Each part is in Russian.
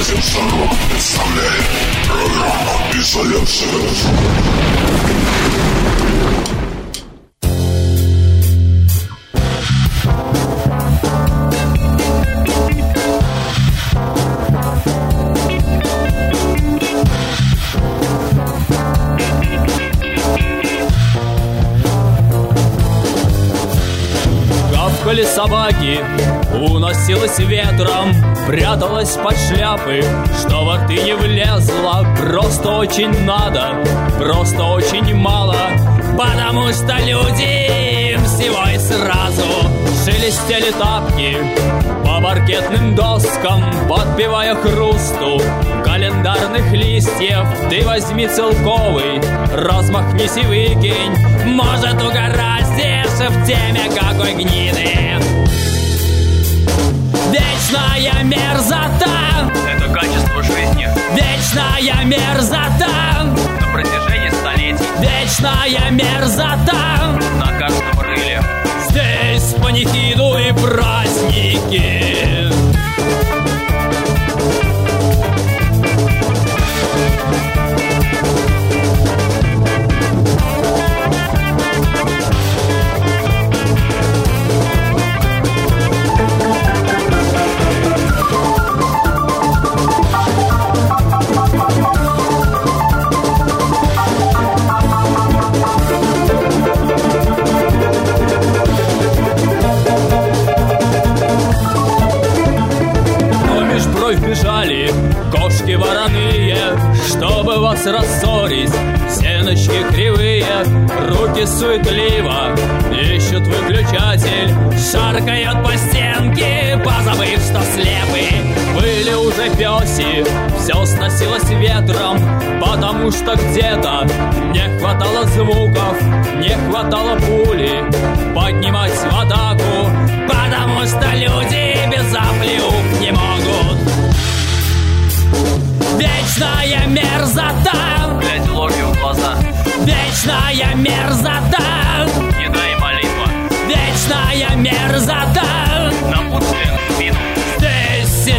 Desde el salvo, estable, programa y Гавкали собаки, уносилась ветром Пряталась под шляпы, что во рты не влезла Просто очень надо, просто очень мало Потому что люди всего и сразу Шелестели тапки по паркетным доскам Подбивая хрусту календарных листьев. Ты возьми целковый, размахнись и выкинь. Может угораздишь в теме какой гниды Вечная мерзота! Это качество жизни. Вечная мерзота! На протяжении Вечная мерзота на каждом рыле. Здесь панихиду и праздники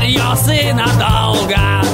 Здесь серьез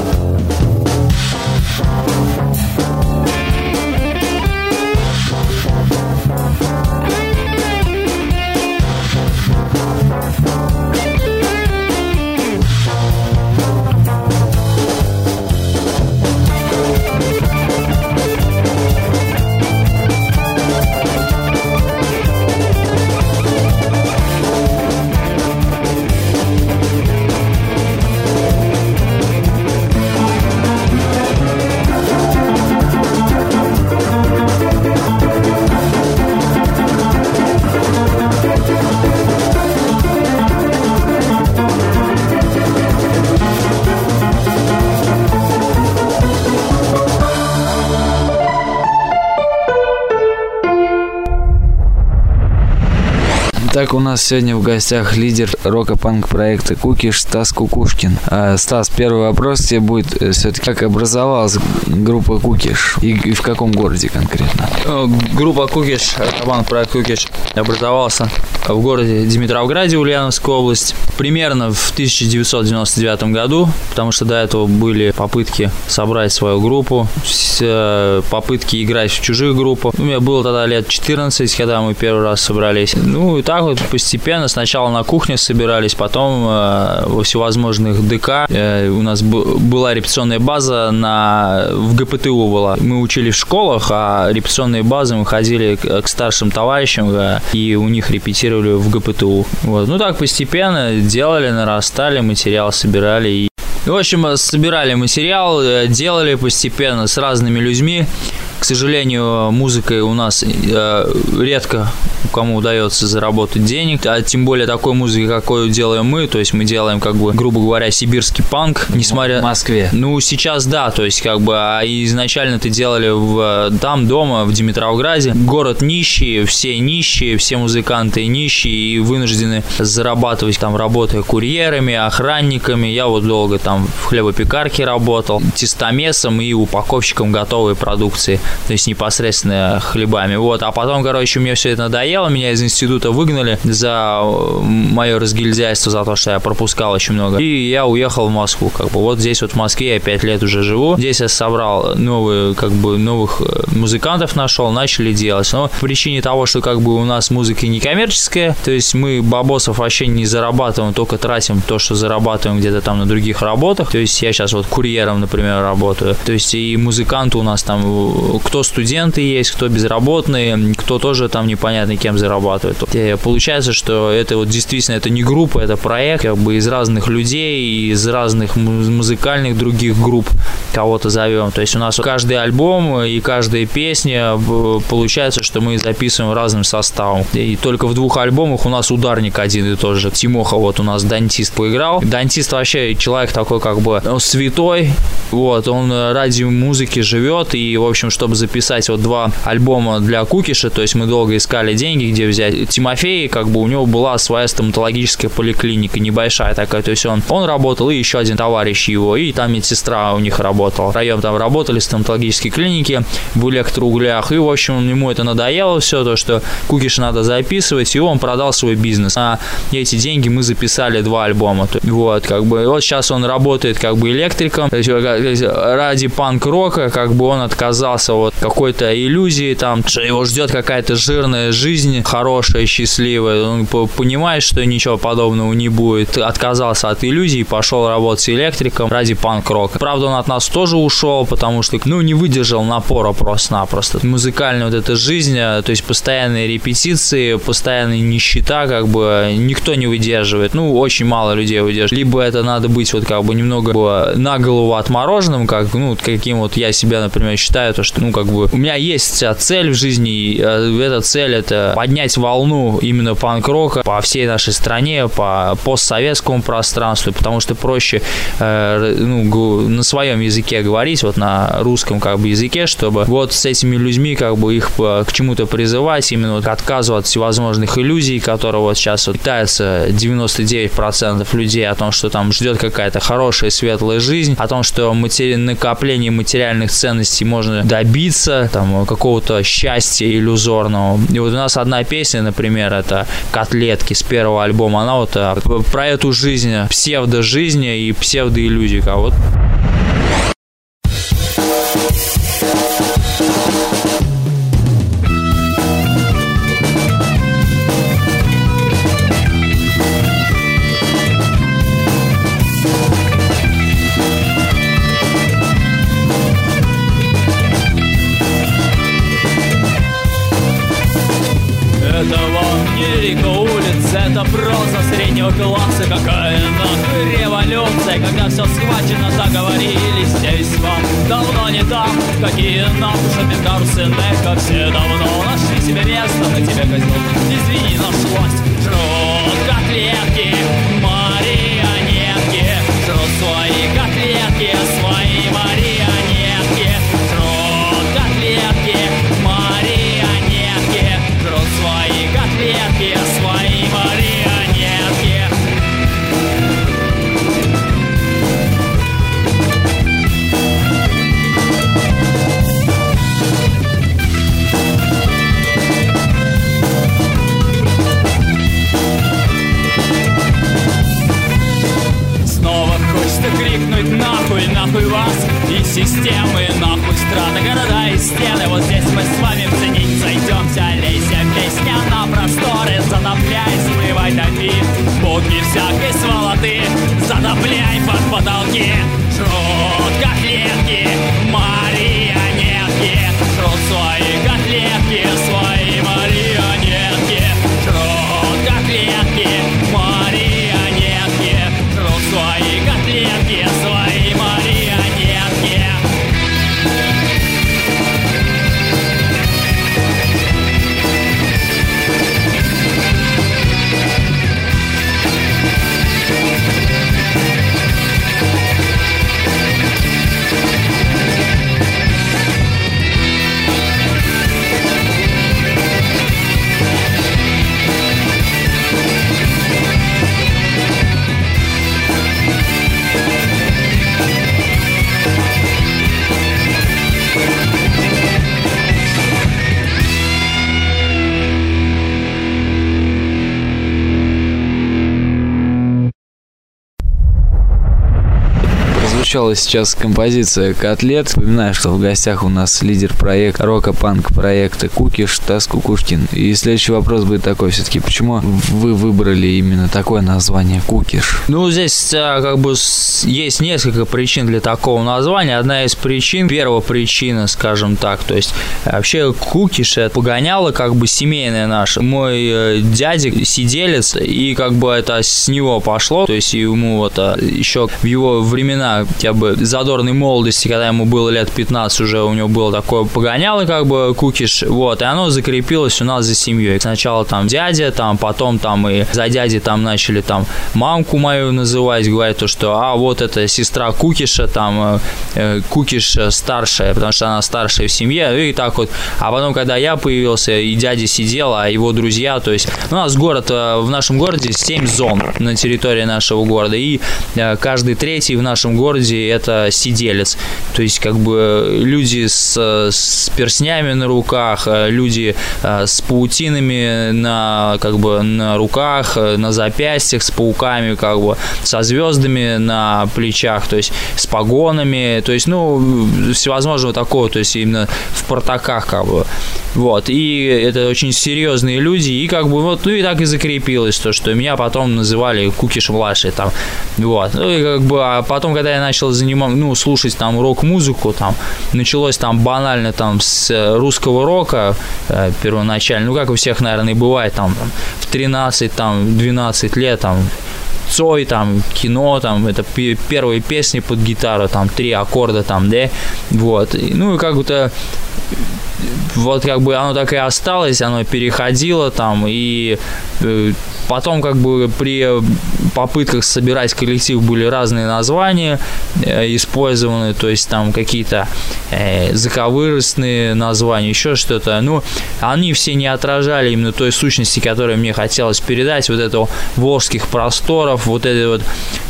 и надолго Так, у нас сегодня в гостях лидер рока-панк проекта Кукиш Стас Кукушкин. А, Стас, первый вопрос тебе будет все-таки, как образовалась группа Кукиш и, и в каком городе конкретно? Э, Группа Кукиш, команд проект Кукиш образовался в городе Димитровграде, Ульяновская область, примерно в 1999 году, потому что до этого были попытки собрать свою группу, э, попытки играть в чужих группах. У меня было тогда лет 14, когда мы первый раз собрались. Ну и так вот постепенно, сначала на кухне собирались, потом э, во всевозможных ДК. Э, у нас была репетиционная база на, в ГПТУ была. Мы учились в школах, а репетиционные базы мы ходили к, к старшим товарищам э, и у них репетировали в ГПТУ. Вот. Ну так постепенно делали, нарастали, материал собирали и в общем, собирали материал, э, делали постепенно с разными людьми. К сожалению, музыкой у нас э, редко кому удается заработать денег, а тем более такой музыки, какую делаем мы, то есть мы делаем, как бы, грубо говоря, сибирский панк, несмотря... В Москве. Ну, сейчас да, то есть как бы, а изначально это делали в, там, дома, в Димитровграде. Город нищий, все нищие, все музыканты нищие и вынуждены зарабатывать там, работая курьерами, охранниками. Я вот долго там в хлебопекарке работал, тестомесом и упаковщиком готовой продукции. То есть непосредственно хлебами. Вот, а потом, короче, мне все это надоело, меня из института выгнали за мое разгильдяйство, за то, что я пропускал очень много. И я уехал в Москву, как бы. Вот здесь вот в Москве я пять лет уже живу. Здесь я собрал новые, как бы, новых э, музыкантов нашел, начали делать. Но по причине того, что как бы у нас музыка не коммерческая, то есть мы бабосов вообще не зарабатываем, только тратим то, что зарабатываем где-то там на других работах. То есть я сейчас вот курьером, например, работаю. То есть и музыканты у нас там, кто студенты есть, кто безработные, кто тоже там непонятно кем зарабатывает. И получается, что это вот действительно это не группа, это проект как бы из разных людей, из разных музыкальных других групп кого-то зовем. То есть у нас каждый альбом и каждая песня э, получается, что мы записываем разным составом. И только в двух альбомах у нас ударник один и тот же. Тимоха вот у нас дантист поиграл. Дантист вообще человек такой как бы он святой, вот, он ради музыки живет, и, в общем, чтобы записать вот два альбома для Кукиша, то есть мы долго искали деньги, где взять. Тимофей, как бы у него была своя стоматологическая поликлиника, небольшая такая, то есть он, он работал, и еще один товарищ его, и там медсестра у них работала. Втроем там работали в стоматологической клинике в электроуглях, и, в общем, ему это надоело все, то, что Кукиш надо записывать, и он продал свой бизнес. На эти деньги мы записали два альбома. Вот, как бы, вот сейчас он работает как бы электриком, ради панк-рока, как бы он отказался от какой-то иллюзии, там, его ждет какая-то жирная жизнь, хорошая, счастливая. Он понимает, что ничего подобного не будет. Отказался от иллюзий, пошел работать электриком ради панк-рока. Правда, он от нас тоже ушел, потому что, ну, не выдержал напора просто-напросто. Музыкальная вот эта жизнь, э, то есть постоянные репетиции, постоянная нищета, как бы никто не выдерживает. Ну, очень мало людей выдерживает. Либо это надо быть вот как бы немного на голову отмороженным, как, ну, каким вот я себя, например, считаю, то, что, ну, как бы у меня есть цель в жизни, и э, эта цель это поднять волну именно панк-рока по всей нашей стране, по постсоветскому пространству, потому что проще э, ну, на своем языке говорить, вот на русском как бы языке, чтобы вот с этими людьми как бы их к чему-то призывать, именно вот к от всевозможных иллюзий, которые вот сейчас вот питаются 99% людей о том, что там ждет какая-то хорошая светлая жизнь, о том, что матери... накопление материальных ценностей можно добиться, там, какого-то счастья иллюзорного. И вот у нас одна песня, например, это «Котлетки» с первого альбома, она вот а, про эту жизнь, псевдо-жизни и псевдо-иллюзии. А вот среднего класса Какая нахуй революция Когда все схвачено, договорились Здесь вам давно не так. Какие нахуй шопинг-карусены Как все давно нашли себе место. На тебе, козел, извини, нашлось Жрут котлетки, марионетки Жрут свои котлетки, свои системы, нахуй страны, города и стены. Вот здесь мы с вами в ценить сойдемся Лейся, песня на просторы Затопляй, смывай, топи Будни всякой сволоты Затопляй под потолки. Жрут котлетки, марионетки Жрут свои котлетки, прозвучала сейчас композиция «Котлет». Вспоминаю, что в гостях у нас лидер проекта, рока-панк проекта Кукиш Тас Кукушкин. И следующий вопрос будет такой все-таки. Почему вы выбрали именно такое название Кукиш? Ну, здесь а, как бы есть несколько причин для такого названия. Одна из причин, первая причина, скажем так, то есть вообще Кукиш это погоняло как бы семейное наше. Мой э, дядя сиделец, и как бы это с него пошло, то есть ему вот а, еще в его времена, я бы задорной молодости, когда ему было лет 15, уже у него было такое погоняло как бы Кукиш, вот, и оно закрепилось у нас за семьей. Сначала там дядя, там потом там и за дядей там начали там мамку мою называть, говорят то, что а вот это сестра Кукиша, там э, Кукиш старшая, потому что она старшая в семье, и так вот. А потом, когда я появился, и дядя сидел, а его друзья, то есть у нас город, э, в нашем городе 7 зон на территории нашего города, и э, каждый третий в нашем городе это сиделец. То есть как бы люди с, с перстнями на руках, э, люди с паутинами на как бы на руках, на запястьях, с пауками, как бы со звездами на плечах, то есть с погонами, то есть, ну, всевозможного такого, то есть именно в портаках, как бы. Вот, и это очень серьезные люди, и как бы вот, ну и так и закрепилось то, что меня потом называли Кукиш младший там, вот, ну и как бы, а потом, когда я начал заниматься, ну, слушать там рок-музыку, там, началось там банально там с русского рока э, первоначально, ну, как у всех, наверное, бывает, там, в 13, там, 12 лет, там, Цой, там, кино, там, это первые песни под гитару, там, три аккорда, там, да, вот, ну, и как будто вот как бы оно так и осталось, оно переходило там, и э, потом как бы при попытках собирать коллектив были разные названия э, использованы, то есть там какие-то э, заковыростные названия, еще что-то. Ну, они все не отражали именно той сущности, которую мне хотелось передать, вот этого волжских просторов, вот этой вот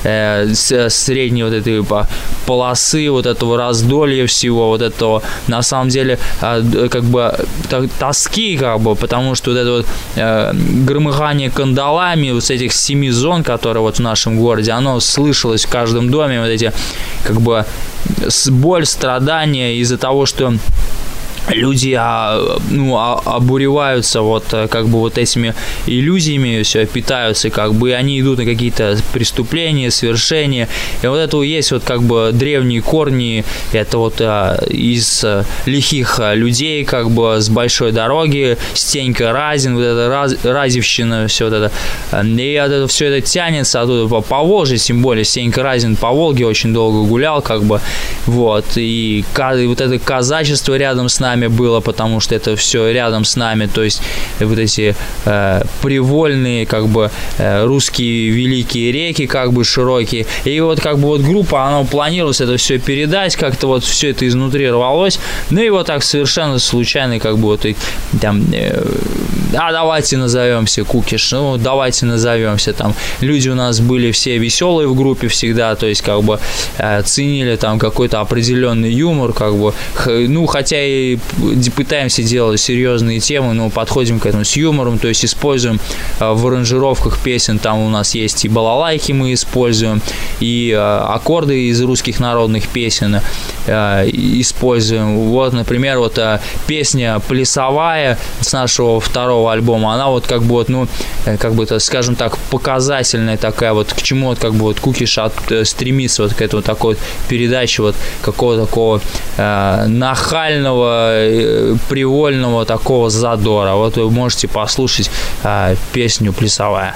э, средней вот этой полосы, вот этого раздолья всего, вот этого, на самом деле, э, как бы тоски, как бы, потому что вот это вот э, громыхание кандалами вот с этих семи зон, которые вот в нашем городе, оно слышалось в каждом доме, вот эти, как бы, боль, страдания из-за того, что люди а, ну, а, обуреваются вот э, как бы вот этими иллюзиями, все питаются, как бы они идут на какие-то преступления, свершения. И вот это есть вот как бы древние корни, это вот а, из а, лихих людей, как бы с большой дороги, Стенька Разин, вот это раз, Разевщина, все вот это. И вот это, все это тянется оттуда по, по Волжье, тем более Стенька Разин по Волге очень долго гулял, как бы, вот, и, и вот это казачество рядом с нами, нами было, потому что это все рядом с нами, то есть вот эти э, привольные, как бы, э, русские великие реки, как бы, широкие, и вот, как бы, вот группа, она планировалась это все передать, как-то вот все это изнутри рвалось, ну и вот так совершенно случайно, как бы, вот, и, там, э, а давайте назовемся Кукиш, ну, давайте назовемся, там, люди у нас были все веселые в группе всегда, то есть, как бы, э, ценили там какой-то определенный юмор, как бы, ну, хотя и пытаемся делать серьезные темы, но подходим к этому с юмором, то есть используем э, в аранжировках песен, там у нас есть и балалайки мы используем, и э, аккорды из русских народных песен э, используем. Вот, например, вот песня «Плясовая» с нашего второго альбома, она вот как бы вот, ну, как бы, скажем так, показательная такая вот, к чему вот как бы вот Кукиш от, стремится вот к этому такой вот передаче вот какого-то такого э, нахального Э, привольного такого задора. Вот вы можете послушать а, песню «Плясовая».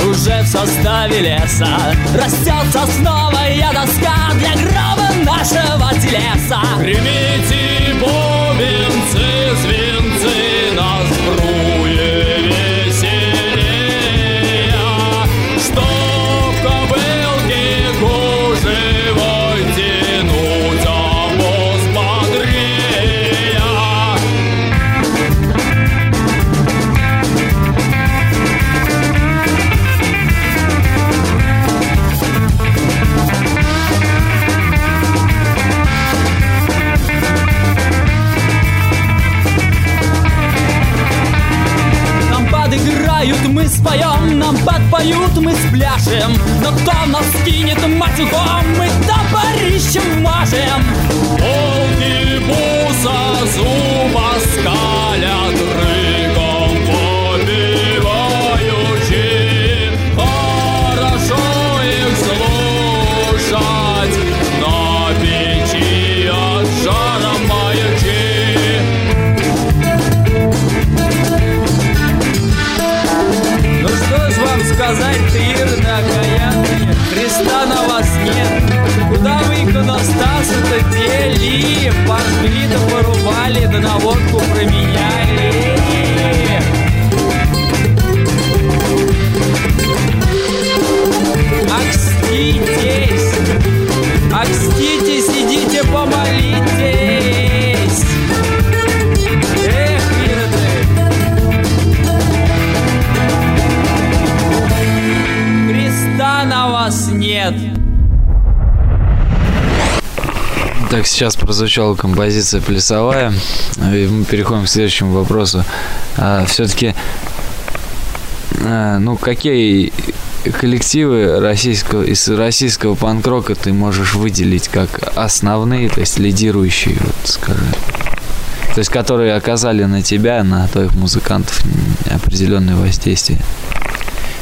Уже в составе леса Растет сосновая доска Для гроба нашего телеса. Примите бубенцы, звенцы На сбруе споем, нам подпоют, мы спляшем. Но кто нас кинет матюком, мы топорищем мажем. Волки буса зуба иконостаса-то дели? Пожгли-то порубали, да на водку променяли. Так, сейчас прозвучала композиция плясовая. И мы переходим к следующему вопросу. все-таки, ну, какие коллективы российского, из российского панк-рока ты можешь выделить как основные, то есть лидирующие, вот скажи? То есть, которые оказали на тебя, на твоих музыкантов определенное воздействие.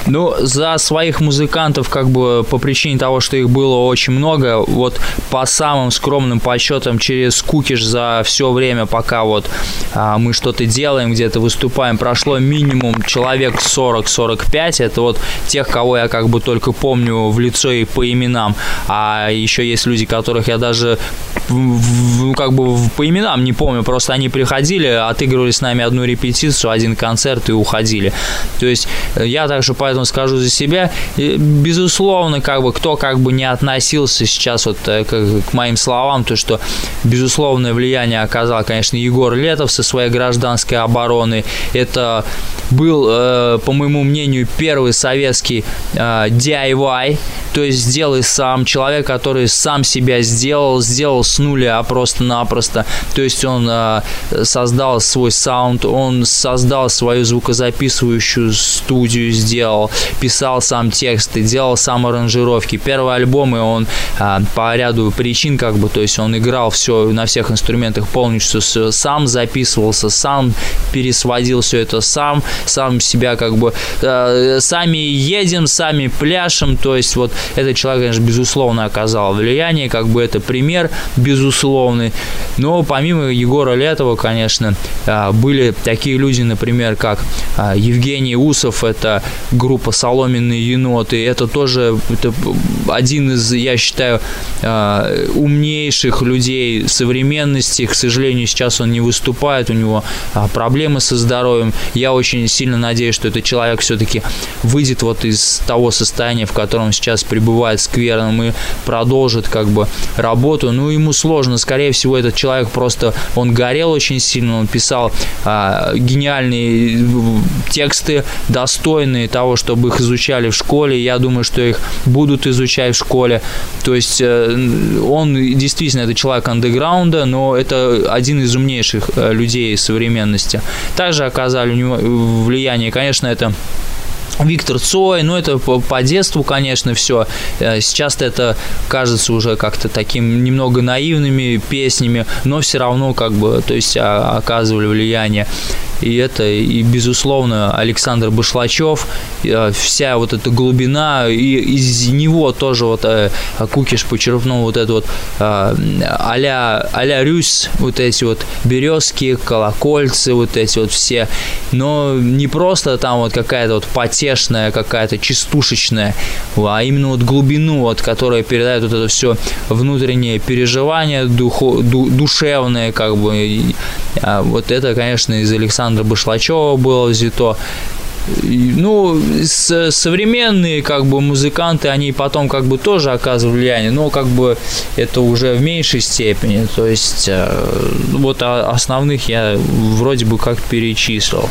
Ну, за своих музыкантов, как бы по причине того, что их было очень много, вот по самым скромным подсчетам через Кукиш за все время, пока вот а, мы что-то делаем, где-то выступаем, прошло минимум человек 40-45. Это вот тех, кого я как бы только помню в лицо и по именам. А еще есть люди, которых я даже ну, как бы по именам не помню, просто они приходили, отыгрывали с нами одну репетицию, один концерт и уходили. То есть э, я также поэтому скажу за себя, безусловно, как бы кто как бы не относился сейчас вот э, к, к моим словам, то что безусловное влияние оказал, конечно, Егор Летов со своей гражданской обороны. Это был, э, по моему мнению, первый советский э, DIY, то есть сделай сам, человек, который сам себя сделал, сделал с нуля просто-напросто. То есть он э, создал свой саунд, он создал свою звукозаписывающую студию, сделал, писал сам тексты, делал сам аранжировки. Первые альбомы он э, по ряду причин, как бы, то есть он играл все на всех инструментах полностью с- сам, записывался сам, пересводил все это сам, сам себя как бы э, сами едем, сами пляшем, то есть вот этот человек, конечно, безусловно оказал влияние, как бы это пример безусловный, но помимо Егора Летова, конечно, э, были такие люди, например, как э, Евгений Усов, это группа «Соломенные еноты», это тоже это один из, я считаю, э, умнейших людей современности, к сожалению, сейчас он не выступает, у него а, проблемы со здоровьем. Я очень сильно надеюсь, что этот человек все-таки выйдет вот из того состояния, в котором сейчас пребывает скверным и продолжит как бы работу. Ну, ему сложно, скорее всего, этот человек просто, он горел очень сильно, он писал а, гениальные э, тексты, достойные того, чтобы их изучали в школе. Я думаю, что их будут изучать в школе. То есть э, он действительно это человек андеграунда, но это один из умнейших э, людей современности. Также оказали него влияние, конечно, это Виктор Цой, ну это по, по детству, конечно, все. Сейчас это кажется уже как-то таким немного наивными песнями, но все равно как бы, то есть а, оказывали влияние. и это, и, безусловно, Александр Башлачев, э, вся вот эта глубина, и из него тоже вот э, Кукиш почерпнул вот это вот а-ля, а Рюс, вот эти вот березки, колокольцы, вот эти вот все, но не просто там вот какая-то вот потешная, какая-то частушечная, а именно вот глубину, вот, которая передает вот это все внутреннее переживание духо, ду, душевное, как бы, а вот это, конечно, из Александра Башлачева было взято. Ну, современные как бы музыканты, они потом как бы тоже оказывают влияние, но как бы это уже в меньшей степени. То есть э, вот основных я вроде бы как перечислил.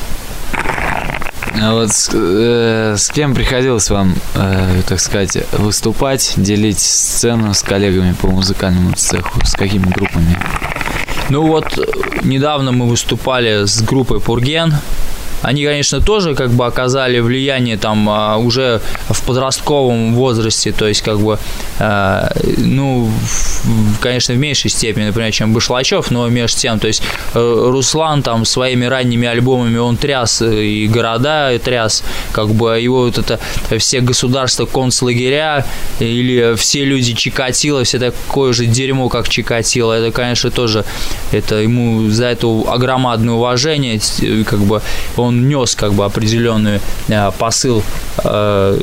А вот с, э, с кем приходилось вам, э, так сказать, выступать, делить сцену с коллегами по музыкальному цеху, с какими группами? Ну вот, недавно мы выступали с группой Пурген, они, конечно, тоже как бы оказали влияние там а, уже в подростковом возрасте, то есть как бы, а, ну, конечно, в меньшей степени, например, чем Башлачев, но между тем, то есть э, Руслан там своими ранними альбомами он тряс и города тряс, как бы его вот это все государства концлагеря или все люди Чикатило, все такое же дерьмо, как Чикатило, это, конечно, тоже, это ему за это огромадное уважение, как бы он он нес как бы определенный э, посыл э,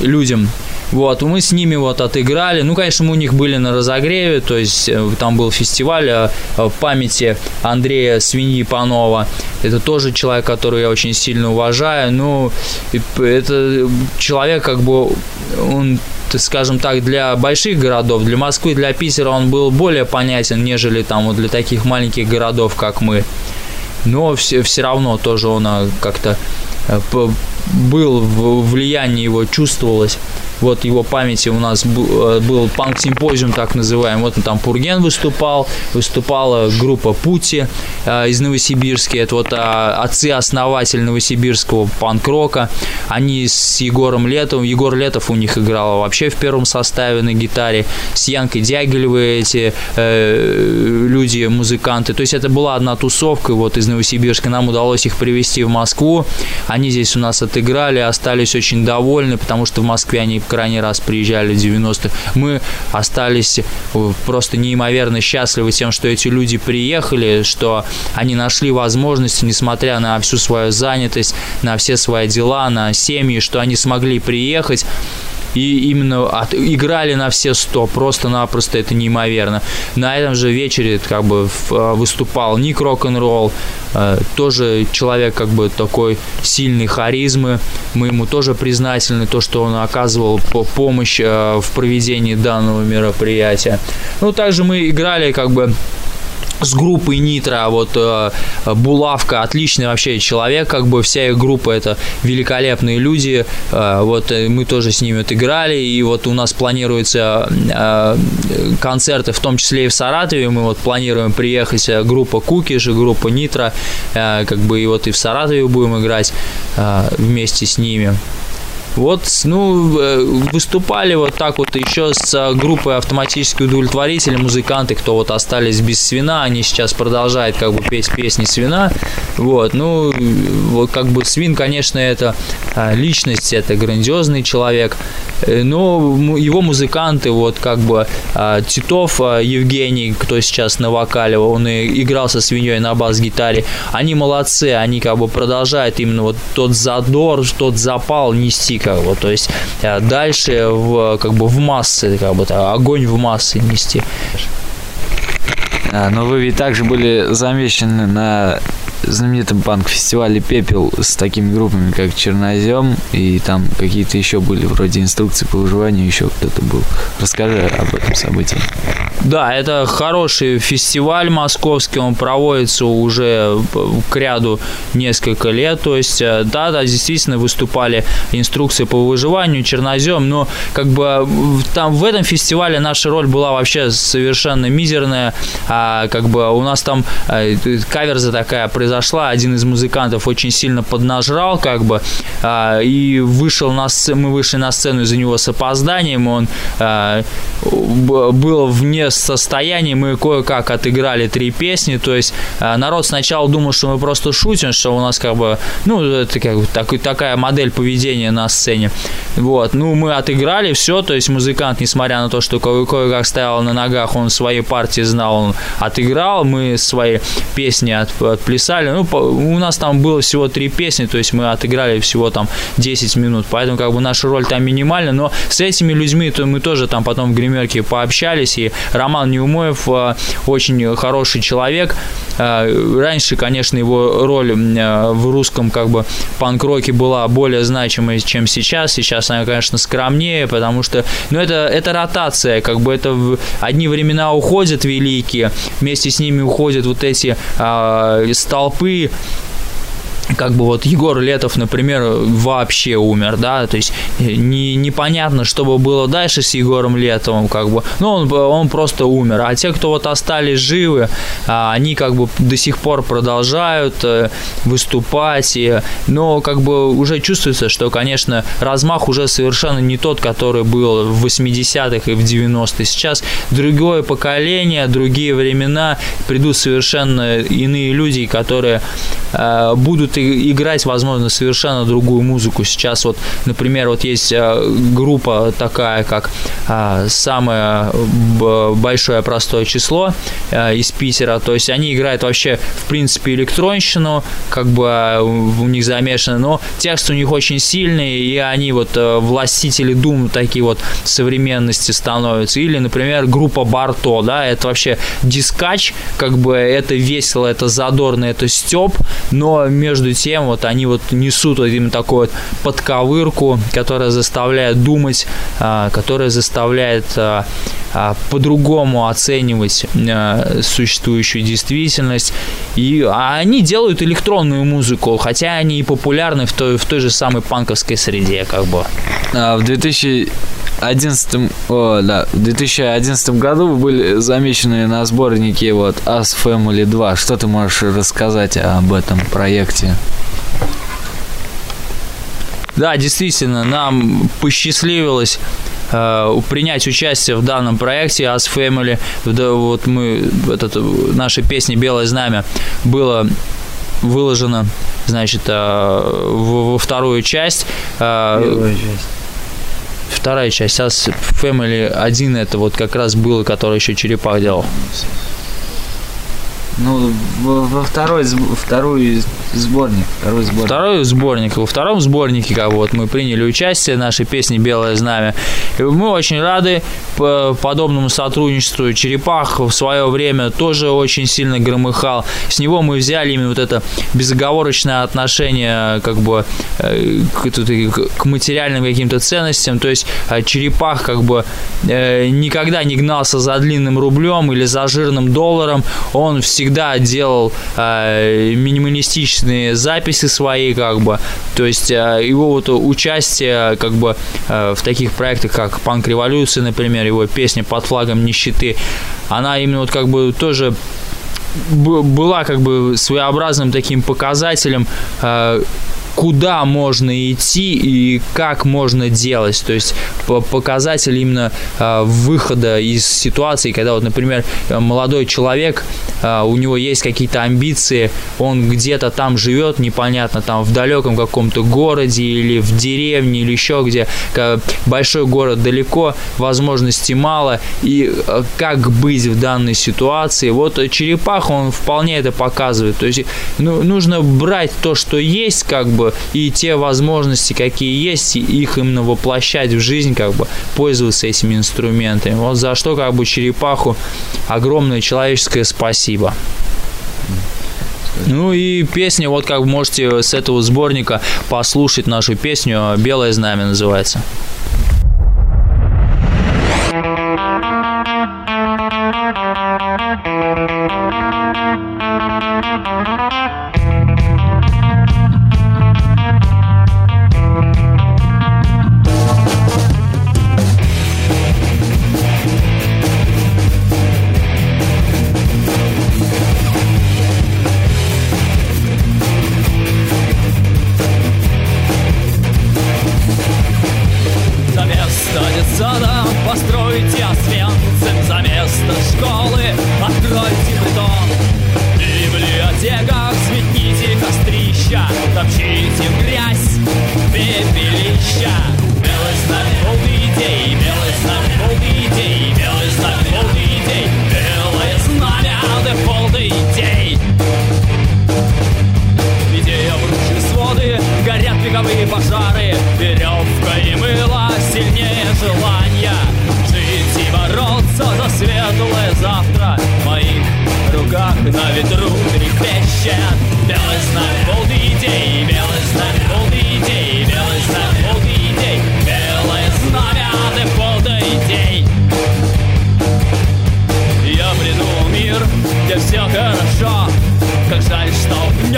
людям. Вот, мы с ними вот отыграли. Ну, конечно, мы у них были на разогреве, то есть э, там был фестиваль в памяти Андрея Свиньи Панова. Это тоже человек, который я очень сильно уважаю. Ну, это человек, как бы, он скажем так, для больших городов, для Москвы, для Питера он был более понятен, нежели там вот для таких маленьких городов, как мы но все, все равно тоже он а, как-то э, был, влияние его чувствовалось вот его памяти у нас э, был панк-симпозиум, так называемый. Вот там Пурген выступал, выступала группа Пути э, из Новосибирска. Это вот а, отцы-основатель новосибирского панк-рока. Они с Егором Летовым. Егор Летов у них играл вообще в первом составе на гитаре. С Янкой Дягилевой эти э, люди, музыканты. То есть это была одна тусовка вот из Новосибирска. Нам удалось их привести в Москву. Они здесь у нас отыграли, остались очень довольны, потому что в Москве они крайний раз приезжали в 90-х, мы остались э, просто неимоверно счастливы тем, что эти люди приехали, что они нашли возможность, несмотря на всю свою занятость, на все свои дела, на семьи, что они смогли приехать и именно от, играли на все сто, просто-напросто это неимоверно. На этом же вечере как бы а, выступал Ник Рок-н-ролл, э, тоже человек как бы такой сильной харизмы, мы ему тоже признательны, то, что он оказывал помощь э, в проведении данного мероприятия. Ну, также мы играли как бы с группой Нитро, а вот э, Булавка, отличный вообще человек, как бы вся их группа это великолепные люди, э, вот э, мы тоже с ними отыграли, и вот у нас планируются концерты, в том числе и в Саратове, мы вот планируем приехать группа Кукиш группа Нитро, как бы и вот и в Саратове будем играть вместе с ними. Вот, ну, э, выступали вот так вот еще с группой автоматические удовлетворители, музыканты, кто вот остались без свина, они сейчас продолжают как бы петь песни свина. Вот, ну, вот как бы свин, конечно, это а, личность, это грандиозный человек, э, но его музыканты, вот как бы Титов Евгений, кто сейчас на вокале, он и играл со свиньей на бас-гитаре, они молодцы, они как бы продолжают именно вот тот задор, тот запал нести как бы, то есть э, дальше в, как бы в массы, как бы, огонь в массы нести. А, но вы ведь также были замечены на знаменитом панк-фестивале «Пепел» с такими группами, как «Чернозем», и там какие-то еще были, вроде инструкции по выживанию, еще кто-то был. Расскажи об этом событии. Да, это хороший фестиваль московский, он проводится уже к ряду несколько лет, то есть, э, да, да, действительно выступали инструкции по выживанию, чернозем, но как бы там в этом фестивале наша роль была вообще совершенно мизерная, а как бы у нас там а, каверза такая произошла, один из музыкантов очень сильно поднажрал, как бы, а, и вышел на сцену, мы вышли на сцену из-за него с опозданием, он б- был вне состояния, мы кое-как отыграли три песни, то есть а, народ сначала думал, что мы просто шутим, что у нас как бы, ну, это как бы так- такая модель поведения на сцене, вот, ну, мы отыграли все, то есть музыкант, несмотря на то, что ко- кое-как стоял на ногах, он своей партии знал, он отыграл, мы свои песни от- отплясали, ну, по- у нас там было всего три песни, то есть мы отыграли всего там 10 минут, поэтому как бы наша роль там минимальна, но с этими людьми то мы тоже там потом в гримерке пообщались, и Роман Неумоев э, очень хороший человек, Э, раньше, конечно, его роль э, в русском как бы панк-роке была более значимой, чем сейчас, сейчас она, конечно, скромнее, потому что, ну, это, это ротация, как бы это в- одни времена уходят великие, вместе с ними уходят вот эти а, fui как бы вот Егор Летов, например, вообще умер, да, то есть э, не, непонятно, что бы было дальше с Егором Летовым, как бы, ну, он, он просто умер, а те, кто вот остались живы, а, они как бы до сих пор продолжают э, выступать, и, но как бы уже чувствуется, что, конечно, размах уже совершенно не тот, который был в 80-х и в 90-х, сейчас другое поколение, другие времена, придут совершенно иные люди, которые э, будут и- играть, возможно, совершенно другую музыку. Сейчас вот, например, вот есть э, группа такая, как э, самое большое простое число э, из Питера, то есть они играют вообще, в принципе, электронщину, как бы у них замешано, но текст у них очень сильный, и они вот властители дум такие вот современности становятся. Или, например, группа Барто, да, это вообще дискач, как бы это весело, это задорно, это степ, но между тем вот они вот несут вот именно такую вот подковырку, которая заставляет думать, а, которая заставляет а, а, по-другому оценивать существующую действительность. И они делают электронную музыку, хотя они и популярны в той, в той же самой панковской среде, как бы. В 2011, о, да, в 2011 году были замечены на сборнике вот Us Family 2. Что ты можешь рассказать об этом проекте? Да, действительно, нам посчастливилось э, принять участие в данном проекте As Family. Да, вот мы, этот, наша песня «Белое знамя» было выложено, значит, э, во, во вторую часть. Э, Вторая часть. As Family 1 это вот как раз было, который еще Черепах делал. Ну, во, во второй, второй сборник, второй сборник. Второй сборник. Во втором сборнике, как вот мы приняли участие, нашей песни «Белое знамя». И мы очень рады по подобному сотрудничеству. Черепах в свое время тоже очень сильно громыхал. С него мы взяли именно вот это безоговорочное отношение как бы э, к, к- материальным каким-то ценностям. То есть э, Черепах как бы э, никогда не гнался за длинным рублем или за жирным долларом. Он всегда делал э, минималистичные записи свои, как бы. То есть э, его вот участие как бы э, в таких проектах, как Панк Революция, например, его песня под флагом нищеты, она именно вот как бы тоже была как бы своеобразным таким показателем, э, куда можно идти и как можно делать. То есть по- показатель именно э, выхода из ситуации, когда вот, например, молодой человек, э, у него есть какие-то амбиции, он где-то там живет, непонятно, там в далеком каком-то городе или в деревне или еще где, большой город далеко, возможностей мало, и э, как быть в данной ситуации. Вот э, Черепах, он вполне это показывает. То есть ну, нужно брать то, что есть, как бы, и те возможности, какие есть, их именно воплощать в жизнь, как бы, пользоваться этими инструментами. Вот за что, как бы, Черепаху огромное человеческое спасибо. Ну и песня, вот как можете с этого сборника послушать нашу песню «Белое знамя» называется.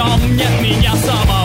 Нем нет меня самого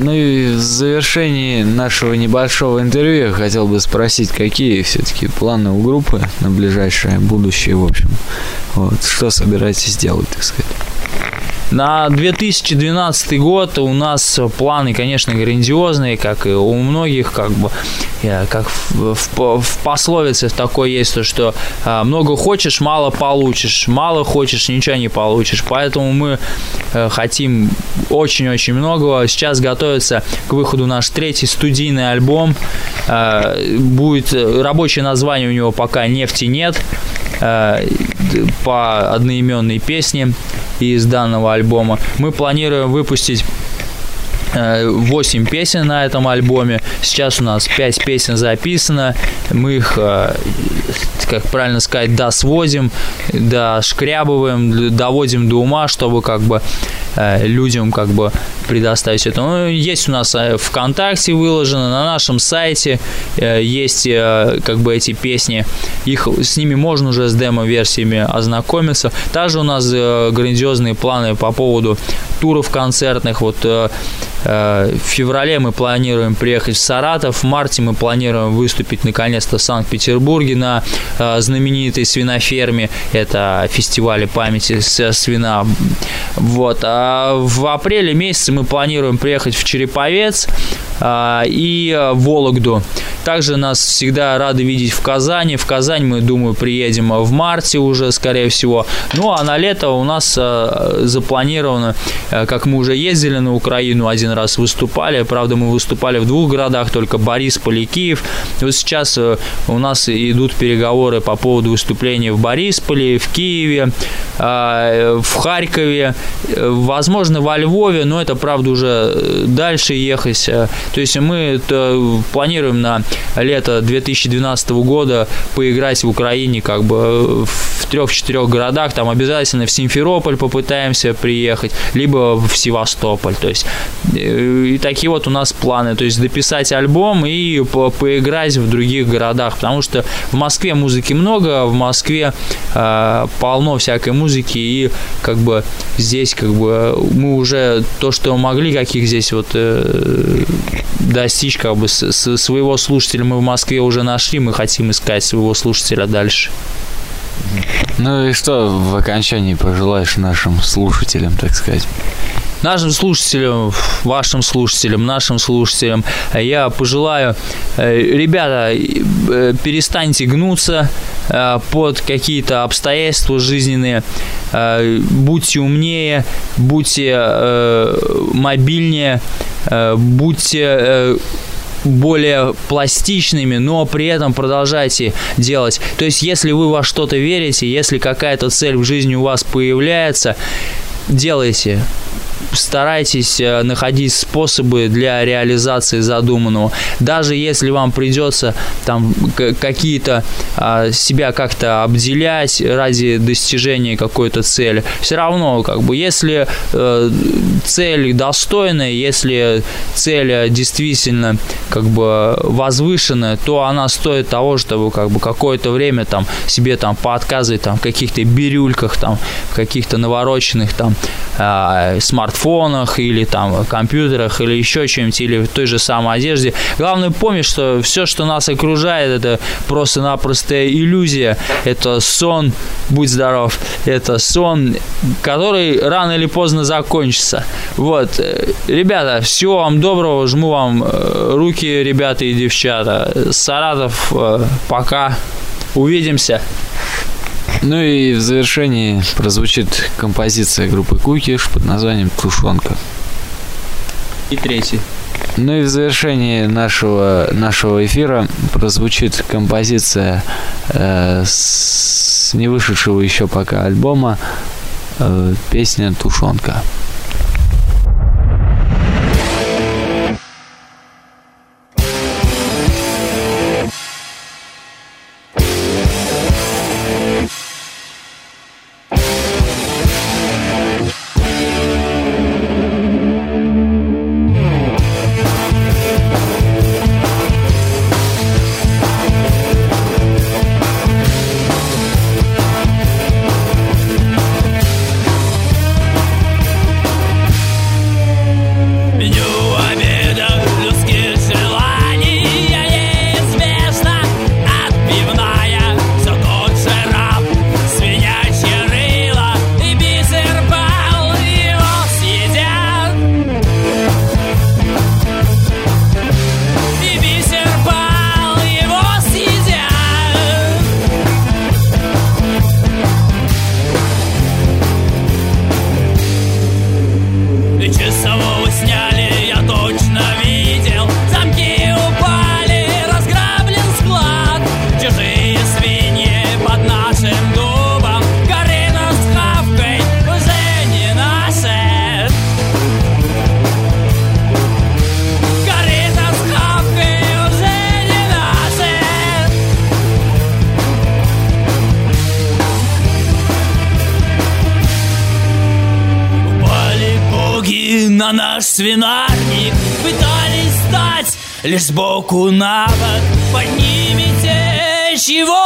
ну и в завершении нашего небольшого интервью я хотел бы спросить, какие все-таки планы у группы на ближайшее будущее, в общем. Вот, что собираетесь делать, так сказать? На 2012 год у нас планы, конечно, грандиозные, как и у многих, как бы, как в, в- в пословице такой есть, то, что а, много хочешь, мало получишь, мало хочешь, ничего не получишь. Поэтому мы э, хотим очень-очень многого. Сейчас готовится к выходу наш третий студийный альбом. Э, Будет э, рабочее название у него пока «Нефти нет» по одноименной песне из данного альбома. Мы планируем выпустить 8 песен на этом альбоме. Сейчас у нас 5 песен записано. Мы их, э, как правильно сказать, досводим, дошкрябываем, доводим до ума, чтобы как бы э, людям как бы предоставить это. Ну, есть у нас э, ВКонтакте выложено, на нашем сайте э, есть э, как бы эти песни. Их с ними можно уже с демо-версиями ознакомиться. Также у нас э, грандиозные планы по поводу туров концертных. Вот э, э, в феврале мы планируем приехать в Саратов, в марте мы планируем выступить наконец-то в Санкт-Петербурге на э, знаменитой свиноферме. Это фестиваль памяти свина. Вот. А в апреле месяце мы планируем приехать в Череповец а, и э, Вологду. Также нас всегда рады видеть в Казани. В Казань мы, думаю, приедем в марте уже, скорее всего. Ну, а на лето у нас э, запланировано, как мы уже ездили на Украину, один раз выступали. Правда, мы выступали в двух городах, только Борисполь и Киев. Вот сейчас э, у нас идут переговоры по поводу выступления в Борисполе, в Киеве, в Харькове, э, возможно, во Львове, но это, правда, уже э, дальше ехать. Э, То есть мы это планируем на лето 2012 года поиграть в Украине как бы э, в трех-четырех городах, там обязательно в Симферополь попытаемся приехать, либо в Севастополь, то есть э, и такие вот у нас планы, то есть дописать альбом и по- поиграть в других городах, потому что в Москве музыки много, в Москве э, полно всякой музыки. И как бы здесь как бы мы уже то, что могли, каких здесь вот э, достичь как бы своего слушателя мы в Москве уже нашли, мы хотим искать своего слушателя дальше. Ну и что в окончании пожелаешь нашим слушателям, так сказать? Нашим слушателям, вашим слушателям, нашим слушателям я пожелаю, э, ребята, э, перестаньте гнуться под какие-то обстоятельства жизненные, э, будьте умнее, будьте э, мобильнее, э, будьте э, более пластичными, но при этом продолжайте делать. То есть, если вы во что-то верите, если какая-то цель в жизни у вас появляется, делайте. Старайтесь э, находить способы для реализации задуманного. Даже если вам придется там какие-то а, себя как-то обделять ради достижения какой-то цели, все равно, как бы, если э, цель достойная, если цель э, действительно как бы возвышенная, то она стоит того, чтобы как бы какое-то время там себе там поотказывать там в каких-то бирюльках, там в каких-то навороченных там а, смартфонах или там компьютерах или еще чем-нибудь, или в той же самой одежде. Главное помнить, что все, что нас окружает, это просто-напросто иллюзия, это сон, будь здоров, это сон, который рано или поздно закончится. Вот, ребята, всего вам доброго, жму вам э, руки, ребята и девчата. Саратов, э, пока, увидимся. Ну и в завершении прозвучит композиция группы Кукиш под названием «Тушенка». И третий. Ну и в завершении нашего, нашего эфира прозвучит композиция э, с не вышедшего еще пока альбома э, песня «Тушенка». Сбоку на бок Поднимите, чего